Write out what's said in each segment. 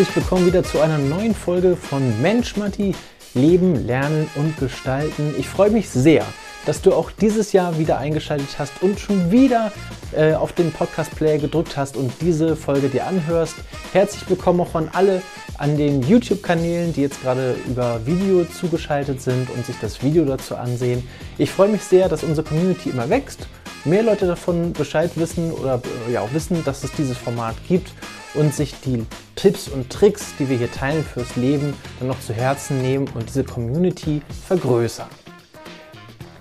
herzlich willkommen wieder zu einer neuen Folge von Mensch Matti, Leben, Lernen und Gestalten. Ich freue mich sehr, dass du auch dieses Jahr wieder eingeschaltet hast und schon wieder äh, auf den Podcast-Player gedrückt hast und diese Folge dir anhörst. Herzlich willkommen auch an alle an den YouTube-Kanälen, die jetzt gerade über Video zugeschaltet sind und sich das Video dazu ansehen. Ich freue mich sehr, dass unsere Community immer wächst, mehr Leute davon Bescheid wissen oder äh, ja auch wissen, dass es dieses Format gibt und sich die Tipps und Tricks, die wir hier teilen fürs Leben, dann noch zu Herzen nehmen und diese Community vergrößern.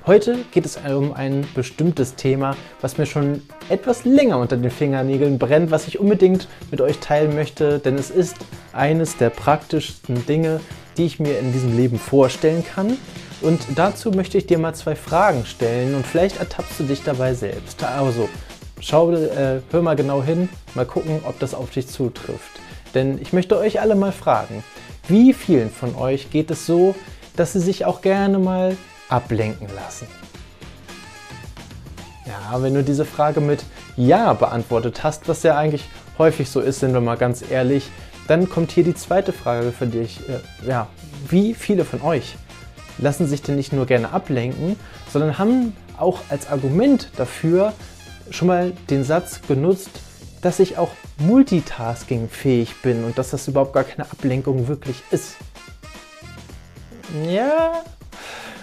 Heute geht es um ein bestimmtes Thema, was mir schon etwas länger unter den Fingernägeln brennt, was ich unbedingt mit euch teilen möchte, denn es ist eines der praktischsten Dinge, die ich mir in diesem Leben vorstellen kann. Und dazu möchte ich dir mal zwei Fragen stellen und vielleicht ertappst du dich dabei selbst. Also, schau, äh, hör mal genau hin, mal gucken, ob das auf dich zutrifft. Denn ich möchte euch alle mal fragen, wie vielen von euch geht es so, dass sie sich auch gerne mal ablenken lassen? Ja, wenn du diese Frage mit Ja beantwortet hast, was ja eigentlich häufig so ist, sind wir mal ganz ehrlich, dann kommt hier die zweite Frage für dich. Äh, ja, wie viele von euch lassen sich denn nicht nur gerne ablenken, sondern haben auch als Argument dafür schon mal den Satz genutzt, dass ich auch multitaskingfähig bin und dass das überhaupt gar keine Ablenkung wirklich ist. Ja,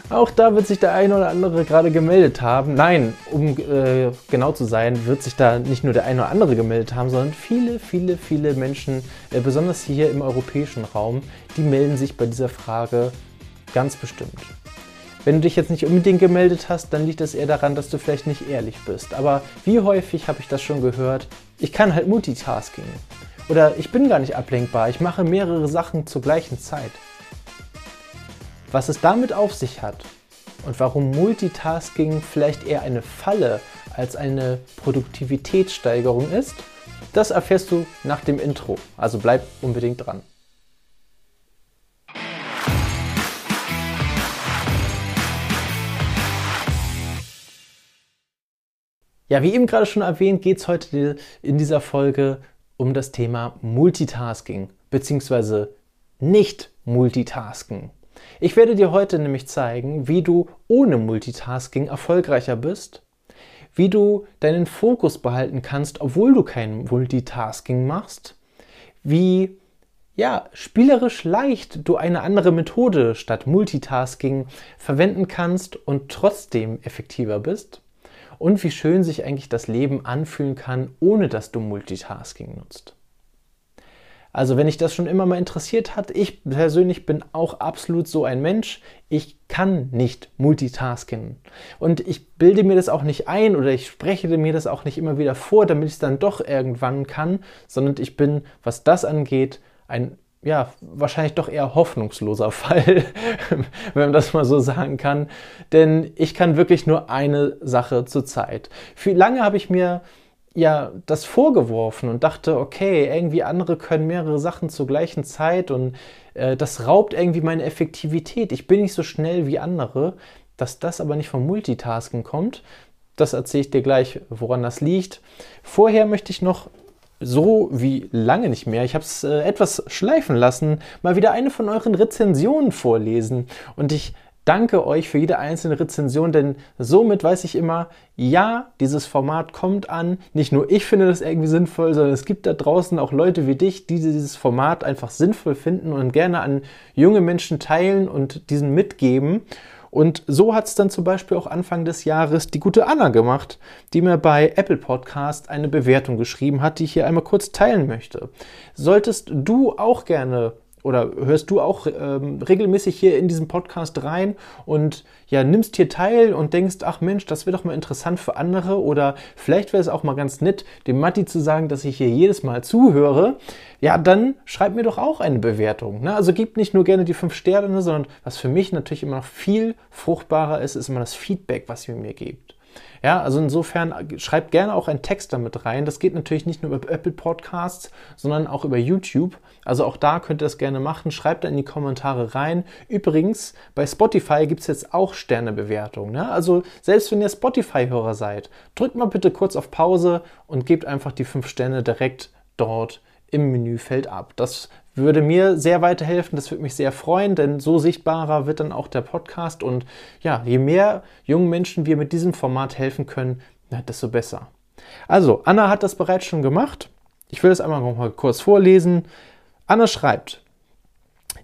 auch da wird sich der eine oder andere gerade gemeldet haben. Nein, um äh, genau zu sein, wird sich da nicht nur der eine oder andere gemeldet haben, sondern viele, viele, viele Menschen, äh, besonders hier im europäischen Raum, die melden sich bei dieser Frage ganz bestimmt. Wenn du dich jetzt nicht unbedingt gemeldet hast, dann liegt es eher daran, dass du vielleicht nicht ehrlich bist. Aber wie häufig habe ich das schon gehört? Ich kann halt Multitasking. Oder ich bin gar nicht ablenkbar, ich mache mehrere Sachen zur gleichen Zeit. Was es damit auf sich hat und warum Multitasking vielleicht eher eine Falle als eine Produktivitätssteigerung ist, das erfährst du nach dem Intro. Also bleib unbedingt dran. Ja, wie eben gerade schon erwähnt, geht es heute in dieser Folge um das Thema Multitasking bzw. nicht Multitasking. Ich werde dir heute nämlich zeigen, wie du ohne Multitasking erfolgreicher bist, wie du deinen Fokus behalten kannst, obwohl du kein Multitasking machst, wie ja, spielerisch leicht du eine andere Methode statt Multitasking verwenden kannst und trotzdem effektiver bist und wie schön sich eigentlich das Leben anfühlen kann, ohne dass du Multitasking nutzt. Also wenn dich das schon immer mal interessiert hat, ich persönlich bin auch absolut so ein Mensch. Ich kann nicht multitasken. Und ich bilde mir das auch nicht ein oder ich spreche mir das auch nicht immer wieder vor, damit ich es dann doch irgendwann kann, sondern ich bin, was das angeht, ein ja, wahrscheinlich doch eher hoffnungsloser Fall, wenn man das mal so sagen kann. Denn ich kann wirklich nur eine Sache zur Zeit. Für lange habe ich mir ja das vorgeworfen und dachte, okay, irgendwie andere können mehrere Sachen zur gleichen Zeit und äh, das raubt irgendwie meine Effektivität. Ich bin nicht so schnell wie andere. Dass das aber nicht vom Multitasken kommt, das erzähle ich dir gleich, woran das liegt. Vorher möchte ich noch so wie lange nicht mehr, ich habe es äh, etwas schleifen lassen, mal wieder eine von euren Rezensionen vorlesen. Und ich danke euch für jede einzelne Rezension, denn somit weiß ich immer, ja, dieses Format kommt an. Nicht nur ich finde das irgendwie sinnvoll, sondern es gibt da draußen auch Leute wie dich, die dieses Format einfach sinnvoll finden und gerne an junge Menschen teilen und diesen mitgeben. Und so hat es dann zum Beispiel auch Anfang des Jahres die gute Anna gemacht, die mir bei Apple Podcast eine Bewertung geschrieben hat, die ich hier einmal kurz teilen möchte. Solltest du auch gerne oder hörst du auch ähm, regelmäßig hier in diesem Podcast rein und ja, nimmst hier teil und denkst, ach Mensch, das wäre doch mal interessant für andere oder vielleicht wäre es auch mal ganz nett, dem Matti zu sagen, dass ich hier jedes Mal zuhöre, ja, dann schreib mir doch auch eine Bewertung. Ne? Also gib nicht nur gerne die fünf Sterne, sondern was für mich natürlich immer noch viel fruchtbarer ist, ist immer das Feedback, was ihr mir gebt. Ja, also insofern schreibt gerne auch einen Text damit rein. Das geht natürlich nicht nur über Apple Podcasts, sondern auch über YouTube. Also auch da könnt ihr das gerne machen. Schreibt da in die Kommentare rein. Übrigens, bei Spotify gibt es jetzt auch Sternebewertungen. Ne? Also selbst wenn ihr Spotify-Hörer seid, drückt mal bitte kurz auf Pause und gebt einfach die fünf Sterne direkt dort im Menüfeld ab. Das würde mir sehr weiterhelfen, das würde mich sehr freuen, denn so sichtbarer wird dann auch der Podcast und ja, je mehr jungen Menschen wir mit diesem Format helfen können, desto besser. Also, Anna hat das bereits schon gemacht. Ich will das einmal noch mal kurz vorlesen. Anna schreibt,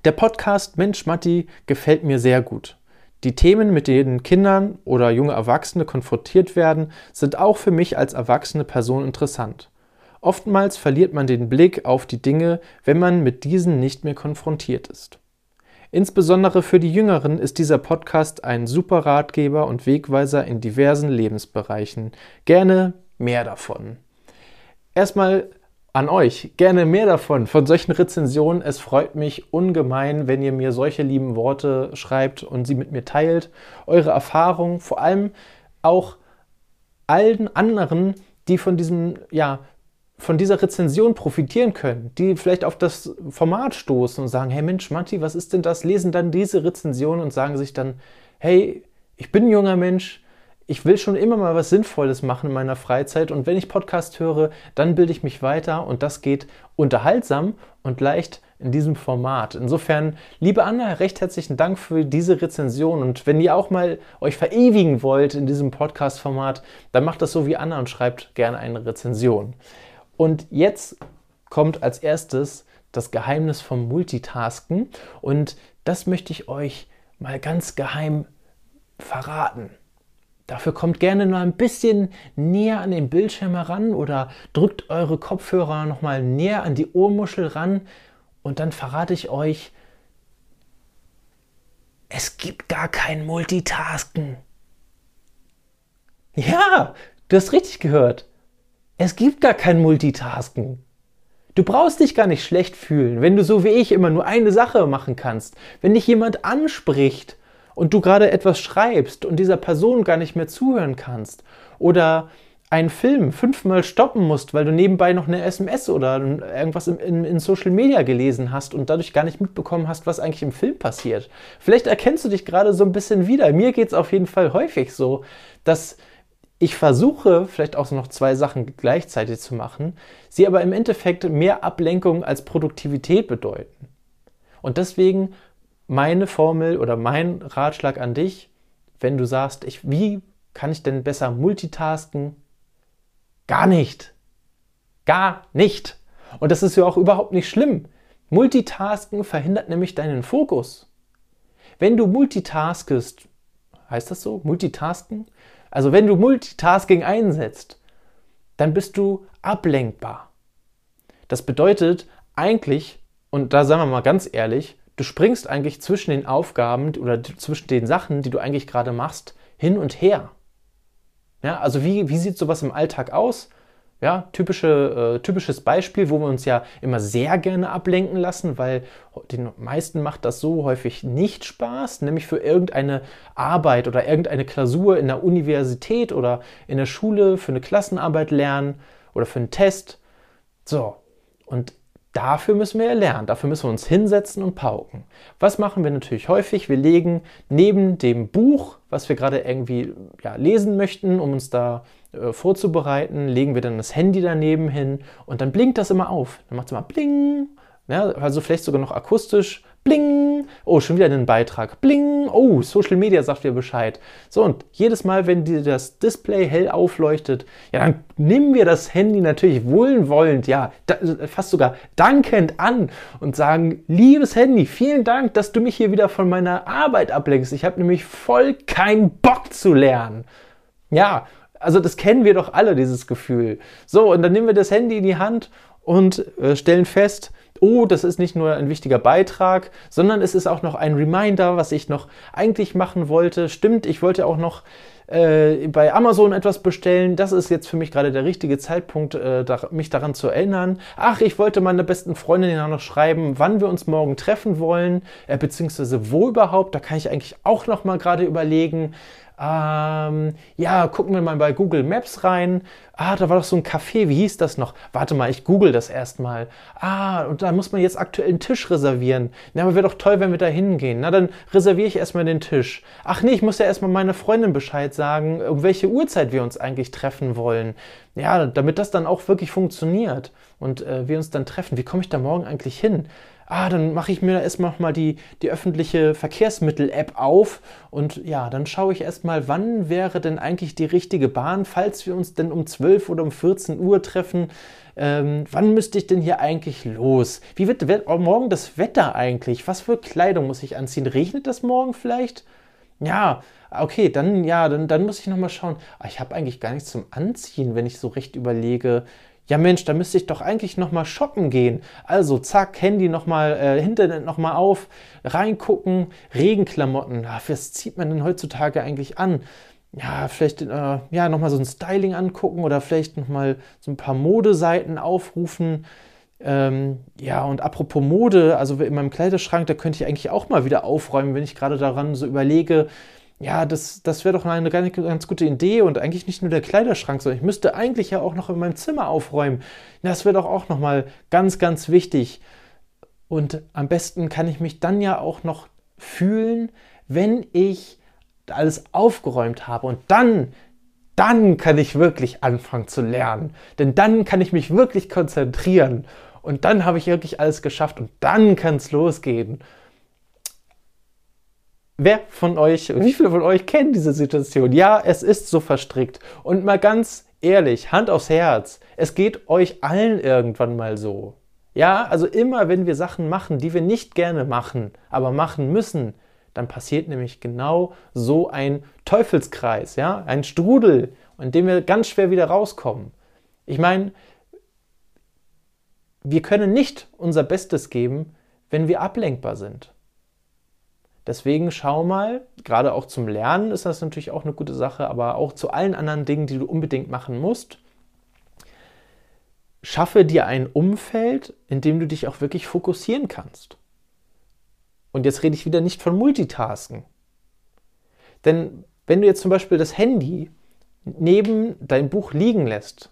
der Podcast Mensch Matti gefällt mir sehr gut. Die Themen, mit denen Kindern oder junge Erwachsene konfrontiert werden, sind auch für mich als erwachsene Person interessant. Oftmals verliert man den Blick auf die Dinge, wenn man mit diesen nicht mehr konfrontiert ist. Insbesondere für die Jüngeren ist dieser Podcast ein super Ratgeber und Wegweiser in diversen Lebensbereichen. Gerne mehr davon. Erstmal an euch, gerne mehr davon, von solchen Rezensionen. Es freut mich ungemein, wenn ihr mir solche lieben Worte schreibt und sie mit mir teilt. Eure Erfahrungen, vor allem auch allen anderen, die von diesem ja, von dieser Rezension profitieren können, die vielleicht auf das Format stoßen und sagen, hey Mensch, Matti, was ist denn das? Lesen dann diese Rezension und sagen sich dann, hey, ich bin ein junger Mensch, ich will schon immer mal was Sinnvolles machen in meiner Freizeit und wenn ich Podcast höre, dann bilde ich mich weiter und das geht unterhaltsam und leicht in diesem Format. Insofern, liebe Anna, recht herzlichen Dank für diese Rezension und wenn ihr auch mal euch verewigen wollt in diesem Podcast-Format, dann macht das so wie Anna und schreibt gerne eine Rezension. Und jetzt kommt als erstes das Geheimnis vom Multitasken und das möchte ich euch mal ganz geheim verraten. Dafür kommt gerne noch ein bisschen näher an den Bildschirm heran oder drückt eure Kopfhörer noch mal näher an die Ohrmuschel ran und dann verrate ich euch, es gibt gar kein Multitasken. Ja, du hast richtig gehört. Es gibt gar kein Multitasken. Du brauchst dich gar nicht schlecht fühlen, wenn du so wie ich immer nur eine Sache machen kannst. Wenn dich jemand anspricht und du gerade etwas schreibst und dieser Person gar nicht mehr zuhören kannst. Oder einen Film fünfmal stoppen musst, weil du nebenbei noch eine SMS oder irgendwas in, in, in, Social Media gelesen hast und dadurch gar nicht mitbekommen hast, was eigentlich im Film passiert. Vielleicht erkennst du dich gerade so ein bisschen wieder. Mir geht es auf jeden Fall häufig so, dass ich versuche vielleicht auch noch zwei Sachen gleichzeitig zu machen, sie aber im Endeffekt mehr Ablenkung als Produktivität bedeuten. Und deswegen meine Formel oder mein Ratschlag an dich, wenn du sagst, ich, wie kann ich denn besser multitasken? Gar nicht. Gar nicht. Und das ist ja auch überhaupt nicht schlimm. Multitasken verhindert nämlich deinen Fokus. Wenn du multitaskest, heißt das so? Multitasken? Also wenn du Multitasking einsetzt, dann bist du ablenkbar. Das bedeutet eigentlich, und da sagen wir mal ganz ehrlich, du springst eigentlich zwischen den Aufgaben oder zwischen den Sachen, die du eigentlich gerade machst, hin und her. Ja, also wie, wie sieht sowas im Alltag aus? Ja, typische, äh, typisches Beispiel, wo wir uns ja immer sehr gerne ablenken lassen, weil den meisten macht das so häufig nicht Spaß, nämlich für irgendeine Arbeit oder irgendeine Klausur in der Universität oder in der Schule, für eine Klassenarbeit lernen oder für einen Test. So, und Dafür müssen wir lernen, dafür müssen wir uns hinsetzen und pauken. Was machen wir natürlich häufig? Wir legen neben dem Buch, was wir gerade irgendwie ja, lesen möchten, um uns da äh, vorzubereiten, legen wir dann das Handy daneben hin und dann blinkt das immer auf. Dann macht es immer bling, ja, also vielleicht sogar noch akustisch Bling! Oh, schon wieder einen Beitrag. Bling! Oh, Social Media sagt dir Bescheid. So, und jedes Mal, wenn dir das Display hell aufleuchtet, ja, dann nehmen wir das Handy natürlich wohlwollend, ja, da, fast sogar dankend an und sagen, liebes Handy, vielen Dank, dass du mich hier wieder von meiner Arbeit ablenkst. Ich habe nämlich voll keinen Bock zu lernen. Ja, also das kennen wir doch alle, dieses Gefühl. So, und dann nehmen wir das Handy in die Hand und äh, stellen fest, oh, das ist nicht nur ein wichtiger Beitrag, sondern es ist auch noch ein Reminder, was ich noch eigentlich machen wollte. Stimmt, ich wollte auch noch äh, bei Amazon etwas bestellen. Das ist jetzt für mich gerade der richtige Zeitpunkt, äh, da, mich daran zu erinnern. Ach, ich wollte meiner besten Freundin ja noch schreiben, wann wir uns morgen treffen wollen, äh, beziehungsweise wo überhaupt. Da kann ich eigentlich auch noch mal gerade überlegen. Ähm, ja, gucken wir mal bei Google Maps rein. Ah, da war doch so ein Café, wie hieß das noch? Warte mal, ich google das erstmal. Ah, und da muss man jetzt aktuell einen Tisch reservieren. Na, aber wäre doch toll, wenn wir da hingehen. Na, dann reserviere ich erstmal den Tisch. Ach nee, ich muss ja erstmal meiner Freundin Bescheid sagen, um welche Uhrzeit wir uns eigentlich treffen wollen. Ja, damit das dann auch wirklich funktioniert und äh, wir uns dann treffen. Wie komme ich da morgen eigentlich hin? Ah, dann mache ich mir erstmal mal die, die öffentliche Verkehrsmittel-App auf und ja, dann schaue ich erstmal, wann wäre denn eigentlich die richtige Bahn, falls wir uns denn um 12 oder um 14 Uhr treffen. Ähm, wann müsste ich denn hier eigentlich los? Wie wird morgen das Wetter eigentlich? Was für Kleidung muss ich anziehen? Regnet das morgen vielleicht? Ja, okay, dann ja, dann, dann muss ich nochmal schauen. Ah, ich habe eigentlich gar nichts zum Anziehen, wenn ich so recht überlege ja Mensch, da müsste ich doch eigentlich nochmal shoppen gehen. Also zack, Handy nochmal, äh, Internet nochmal auf, reingucken, Regenklamotten. Ja, was zieht man denn heutzutage eigentlich an? Ja, vielleicht äh, ja, nochmal so ein Styling angucken oder vielleicht nochmal so ein paar Modeseiten aufrufen. Ähm, ja, und apropos Mode, also in meinem Kleiderschrank, da könnte ich eigentlich auch mal wieder aufräumen, wenn ich gerade daran so überlege, ja, das, das wäre doch eine ganz, ganz gute Idee und eigentlich nicht nur der Kleiderschrank, sondern ich müsste eigentlich ja auch noch in meinem Zimmer aufräumen. Das wäre doch auch nochmal ganz, ganz wichtig. Und am besten kann ich mich dann ja auch noch fühlen, wenn ich alles aufgeräumt habe und dann, dann kann ich wirklich anfangen zu lernen. Denn dann kann ich mich wirklich konzentrieren und dann habe ich wirklich alles geschafft und dann kann es losgehen. Wer von euch, wie viele von euch kennen diese Situation? Ja, es ist so verstrickt. Und mal ganz ehrlich, Hand aufs Herz, es geht euch allen irgendwann mal so. Ja, also immer wenn wir Sachen machen, die wir nicht gerne machen, aber machen müssen, dann passiert nämlich genau so ein Teufelskreis, ja, ein Strudel, in dem wir ganz schwer wieder rauskommen. Ich meine, wir können nicht unser Bestes geben, wenn wir ablenkbar sind. Deswegen schau mal, gerade auch zum Lernen ist das natürlich auch eine gute Sache, aber auch zu allen anderen Dingen, die du unbedingt machen musst. Schaffe dir ein Umfeld, in dem du dich auch wirklich fokussieren kannst. Und jetzt rede ich wieder nicht von Multitasken. Denn wenn du jetzt zum Beispiel das Handy neben dein Buch liegen lässt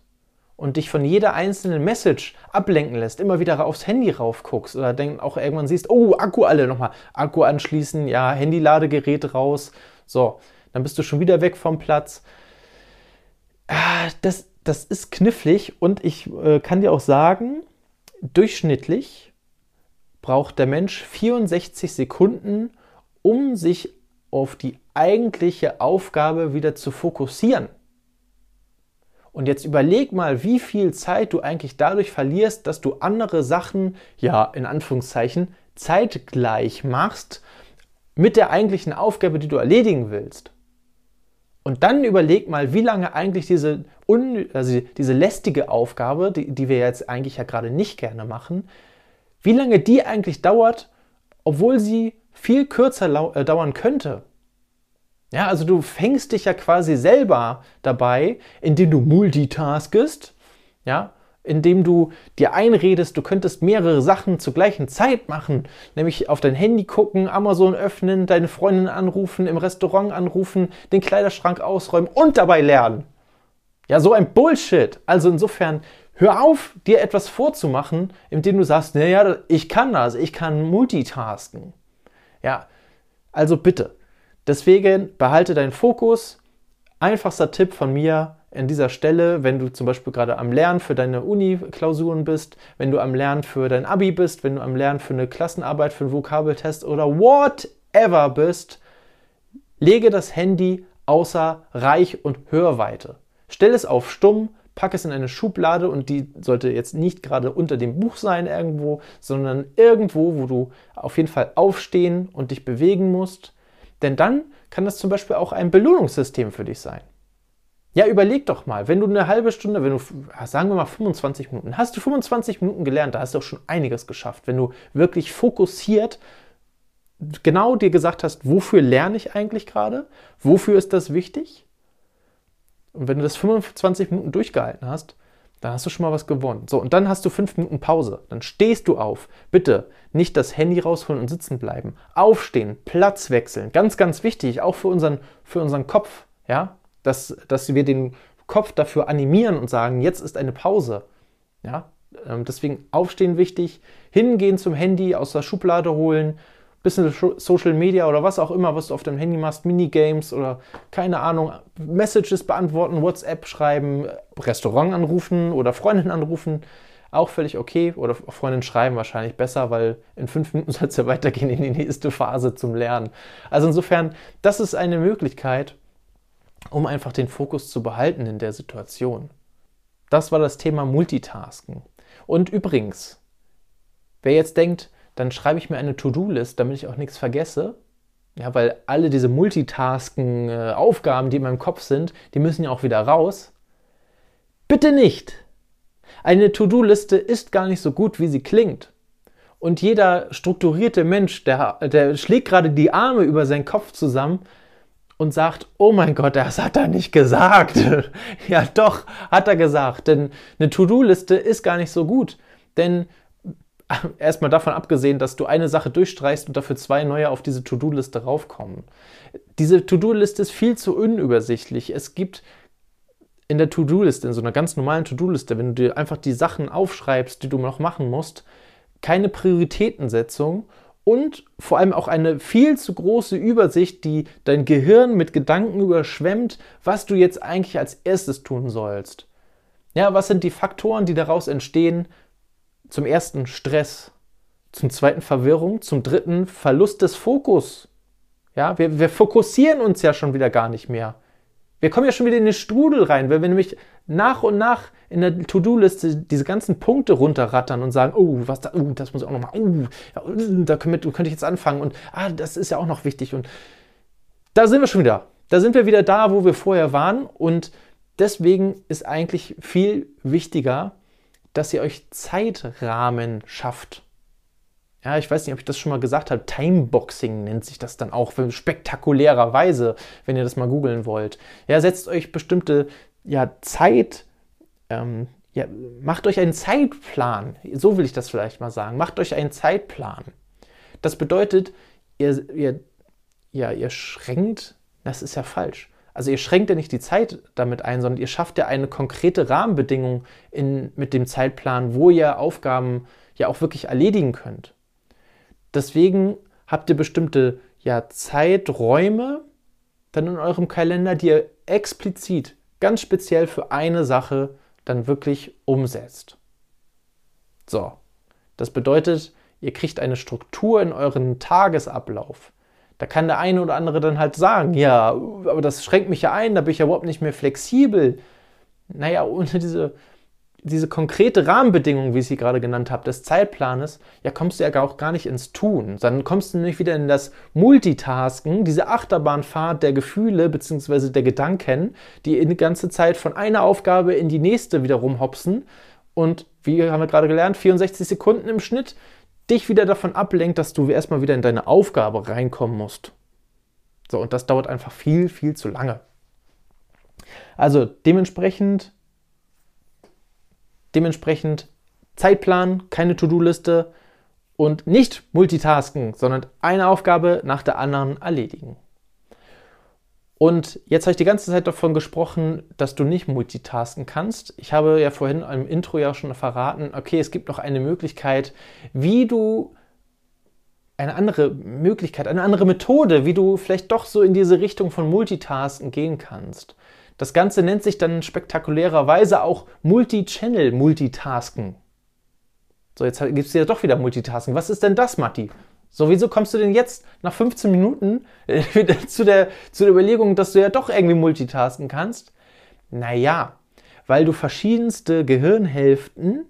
und dich von jeder einzelnen Message ablenken lässt, immer wieder aufs Handy raufguckst oder dann auch irgendwann siehst, oh, Akku alle nochmal, Akku anschließen, ja, Handy-Ladegerät raus, so, dann bist du schon wieder weg vom Platz. Ah, das, das ist knifflig und ich äh, kann dir auch sagen, durchschnittlich braucht der Mensch 64 Sekunden, um sich auf die eigentliche Aufgabe wieder zu fokussieren. Und jetzt überleg mal, wie viel Zeit du eigentlich dadurch verlierst, dass du andere Sachen, ja, in Anführungszeichen, zeitgleich machst mit der eigentlichen Aufgabe, die du erledigen willst. Und dann überleg mal, wie lange eigentlich diese, un, also diese lästige Aufgabe, die, die wir jetzt eigentlich ja gerade nicht gerne machen, wie lange die eigentlich dauert, obwohl sie viel kürzer äh, dauern könnte. Ja, also du fängst dich ja quasi selber dabei, indem du multitaskest, ja, indem du dir einredest, du könntest mehrere Sachen zur gleichen Zeit machen, nämlich auf dein Handy gucken, Amazon öffnen, deine Freundin anrufen, im Restaurant anrufen, den Kleiderschrank ausräumen und dabei lernen. Ja, so ein Bullshit. Also insofern, hör auf, dir etwas vorzumachen, indem du sagst, naja, ich kann das, ich kann multitasken. Ja, also bitte, Deswegen behalte deinen Fokus. Einfachster Tipp von mir an dieser Stelle, wenn du zum Beispiel gerade am Lernen für deine Uni-Klausuren bist, wenn du am Lernen für dein Abi bist, wenn du am Lernen für eine Klassenarbeit, für einen Vokabeltest oder whatever bist, lege das Handy außer Reich- und Hörweite. Stell es auf Stumm, pack es in eine Schublade und die sollte jetzt nicht gerade unter dem Buch sein irgendwo, sondern irgendwo, wo du auf jeden Fall aufstehen und dich bewegen musst denn dann kann das zum Beispiel auch ein Belohnungssystem für dich sein. Ja, überleg doch mal, wenn du eine halbe Stunde, wenn du, sagen wir mal 25 Minuten, hast du 25 Minuten gelernt, da hast du auch schon einiges geschafft. Wenn du wirklich fokussiert genau dir gesagt hast, wofür lerne ich eigentlich gerade? Wofür ist das wichtig? Und wenn du das 25 Minuten durchgehalten hast, dann hast du schon mal was gewonnen. So, und dann hast du fünf Minuten Pause. Dann stehst du auf. Bitte nicht das Handy rausholen und sitzen bleiben. Aufstehen, Platz wechseln. Ganz, ganz wichtig, auch für unseren, für unseren Kopf, ja, dass, dass wir den Kopf dafür animieren und sagen, jetzt ist eine Pause. Ja, Ähm, deswegen aufstehen wichtig, hingehen zum Handy, aus der Schublade holen, bisschen Social Media oder was auch immer, was du auf deinem Handy machst, Minigames oder keine Ahnung, Messages beantworten, WhatsApp schreiben, Restaurant anrufen oder Freundin anrufen, auch völlig okay. Oder Freundin schreiben wahrscheinlich besser, weil in fünf Minuten soll es ja weitergehen in die nächste Phase zum Lernen. Also insofern, das ist eine Möglichkeit, um einfach den Fokus zu behalten in der Situation. Das war das Thema Multitasken. Und übrigens, wer jetzt denkt, dann schreibe ich mir eine To-Do-List, damit ich auch nichts vergesse. Ja, weil alle diese Multitasken-Aufgaben, äh, die in meinem Kopf sind, die müssen ja auch wieder raus. Bitte nicht! Eine To-Do-Liste ist gar nicht so gut, wie sie klingt. Und jeder strukturierte Mensch, der, der schlägt gerade die Arme über seinen Kopf zusammen und sagt, oh mein Gott, das hat er nicht gesagt. ja, doch, hat er gesagt. Denn eine To-Do-Liste ist gar nicht so gut. Denn erstmal davon abgesehen, dass du eine Sache durchstreichst und dafür zwei neue auf diese To-Do-Liste raufkommen. Diese To-Do-Liste ist viel zu unübersichtlich. Es gibt in der To-Do-Liste, in so einer ganz normalen To-Do-Liste, wenn du dir einfach die Sachen aufschreibst, die du noch machen musst, keine Prioritätensetzung und vor allem auch eine viel zu große Übersicht, die dein Gehirn mit Gedanken überschwemmt, was du jetzt eigentlich als erstes tun sollst. Ja, was sind die Faktoren, die daraus entstehen? Zum ersten Stress, zum zweiten Verwirrung, zum dritten Verlust des Fokus. Ja, wir, wir fokussieren uns ja schon wieder gar nicht mehr. Wir kommen ja schon wieder in den Strudel rein, weil wir nämlich nach und nach in der To-Do-Liste diese ganzen Punkte runterrattern und sagen, oh, was da, oh, das muss ich auch noch machen, oh, da könnte, könnte ich jetzt anfangen und ah, das ist ja auch noch wichtig und da sind wir schon wieder. Da sind wir wieder da, wo wir vorher waren und deswegen ist eigentlich viel wichtiger, dass ihr euch Zeitrahmen schafft. Ja, ich weiß nicht, ob ich das schon mal gesagt habe. Timeboxing nennt sich das dann auch spektakulärerweise, wenn ihr das mal googeln wollt. Ja, setzt euch bestimmte ja, Zeit, ähm, ja, macht euch einen Zeitplan. So will ich das vielleicht mal sagen. Macht euch einen Zeitplan. Das bedeutet, ihr, ihr, ja, ihr schränkt, das ist ja falsch. Also ihr schränkt ja nicht die Zeit damit ein, sondern ihr schafft ja eine konkrete Rahmenbedingung in, mit dem Zeitplan, wo ihr Aufgaben ja auch wirklich erledigen könnt. Deswegen habt ihr bestimmte ja, Zeiträume dann in eurem Kalender, die ihr explizit, ganz speziell für eine Sache dann wirklich umsetzt. So, das bedeutet, ihr kriegt eine Struktur in euren Tagesablauf. Da kann der eine oder andere dann halt sagen, ja, aber das schränkt mich ja ein, da bin ich ja überhaupt nicht mehr flexibel. Naja, ohne diese, diese konkrete Rahmenbedingung, wie ich sie gerade genannt habe, des Zeitplanes, ja, kommst du ja auch gar nicht ins Tun. Dann kommst du nämlich wieder in das Multitasken, diese Achterbahnfahrt der Gefühle bzw. der Gedanken, die die ganze Zeit von einer Aufgabe in die nächste wieder rumhopsen. Und wie haben wir gerade gelernt, 64 Sekunden im Schnitt dich wieder davon ablenkt, dass du erstmal wieder in deine Aufgabe reinkommen musst. So, und das dauert einfach viel, viel zu lange. Also dementsprechend, dementsprechend Zeitplan, keine To-Do-Liste und nicht Multitasken, sondern eine Aufgabe nach der anderen erledigen. Und jetzt habe ich die ganze Zeit davon gesprochen, dass du nicht multitasken kannst. Ich habe ja vorhin im Intro ja schon verraten, okay, es gibt noch eine Möglichkeit, wie du eine andere Möglichkeit, eine andere Methode, wie du vielleicht doch so in diese Richtung von Multitasken gehen kannst. Das Ganze nennt sich dann spektakulärerweise auch Multi-Channel-Multitasken. So, jetzt gibt es ja doch wieder Multitasking. Was ist denn das, Matti? So, wieso kommst du denn jetzt nach 15 Minuten äh, wieder zu der, zu der Überlegung, dass du ja doch irgendwie multitasken kannst? Naja, weil du verschiedenste Gehirnhälften,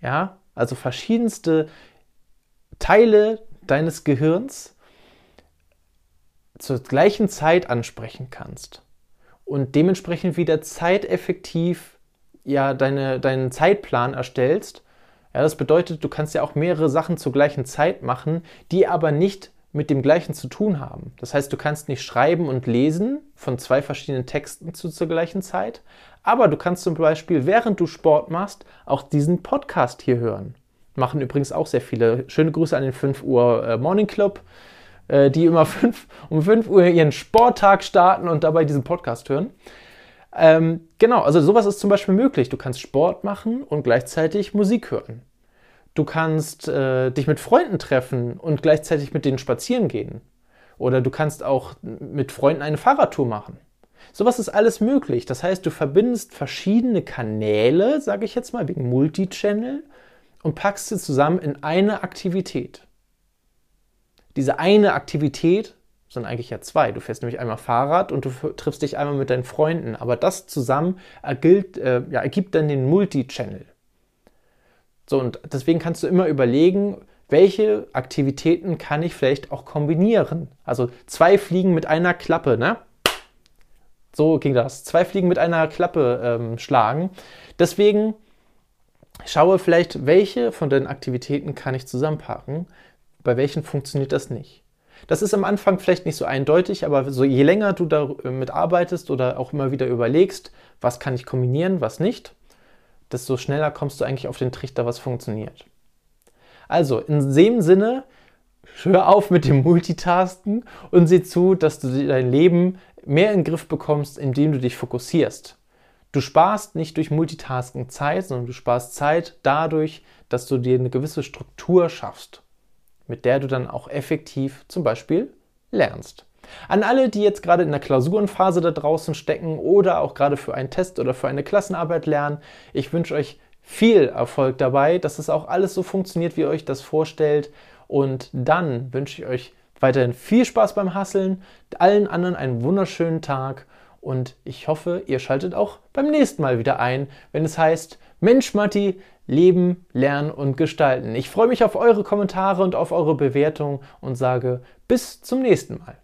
ja, also verschiedenste Teile deines Gehirns zur gleichen Zeit ansprechen kannst und dementsprechend wieder zeiteffektiv ja deine, deinen Zeitplan erstellst ja, das bedeutet, du kannst ja auch mehrere Sachen zur gleichen Zeit machen, die aber nicht mit dem gleichen zu tun haben. Das heißt, du kannst nicht schreiben und lesen von zwei verschiedenen Texten zu, zur gleichen Zeit, aber du kannst zum Beispiel, während du Sport machst, auch diesen Podcast hier hören. Machen übrigens auch sehr viele. Schöne Grüße an den 5 Uhr äh, Morning Club, äh, die immer 5, um 5 Uhr ihren Sporttag starten und dabei diesen Podcast hören. Ähm, genau, also sowas ist zum Beispiel möglich. Du kannst Sport machen und gleichzeitig Musik hören. Du kannst äh, dich mit Freunden treffen und gleichzeitig mit denen spazieren gehen. Oder du kannst auch mit Freunden eine Fahrradtour machen. Sowas ist alles möglich. Das heißt, du verbindest verschiedene Kanäle, sage ich jetzt mal, wegen Multichannel und packst sie zusammen in eine Aktivität. Diese eine Aktivität sind eigentlich ja zwei. Du fährst nämlich einmal Fahrrad und du triffst dich einmal mit deinen Freunden. Aber das zusammen ergilt, äh, ja, ergibt dann den Multichannel. So, und deswegen kannst du immer überlegen, welche Aktivitäten kann ich vielleicht auch kombinieren. Also zwei Fliegen mit einer Klappe, ne? So ging das. Zwei Fliegen mit einer Klappe ähm, schlagen. Deswegen schaue vielleicht, welche von den Aktivitäten kann ich zusammenpacken, bei welchen funktioniert das nicht. Das ist am Anfang vielleicht nicht so eindeutig, aber so je länger du damit arbeitest oder auch immer wieder überlegst, was kann ich kombinieren, was nicht, desto schneller kommst du eigentlich auf den Trichter, was funktioniert. Also in dem Sinne, hör auf mit dem Multitasken und sieh zu, dass du dein Leben mehr in den Griff bekommst, indem du dich fokussierst. Du sparst nicht durch Multitasking Zeit, sondern du sparst Zeit dadurch, dass du dir eine gewisse Struktur schaffst, mit der du dann auch effektiv zum Beispiel lernst. An alle, die jetzt gerade in der Klausurenphase da draußen stecken oder auch gerade für einen Test oder für eine Klassenarbeit lernen, ich wünsche euch viel Erfolg dabei, dass es auch alles so funktioniert, wie ihr euch das vorstellt. Und dann wünsche ich euch weiterhin viel Spaß beim Hasseln, allen anderen einen wunderschönen Tag und ich hoffe, ihr schaltet auch beim nächsten Mal wieder ein, wenn es heißt Mensch Matti, Leben, Lernen und Gestalten. Ich freue mich auf eure Kommentare und auf eure Bewertung und sage bis zum nächsten Mal.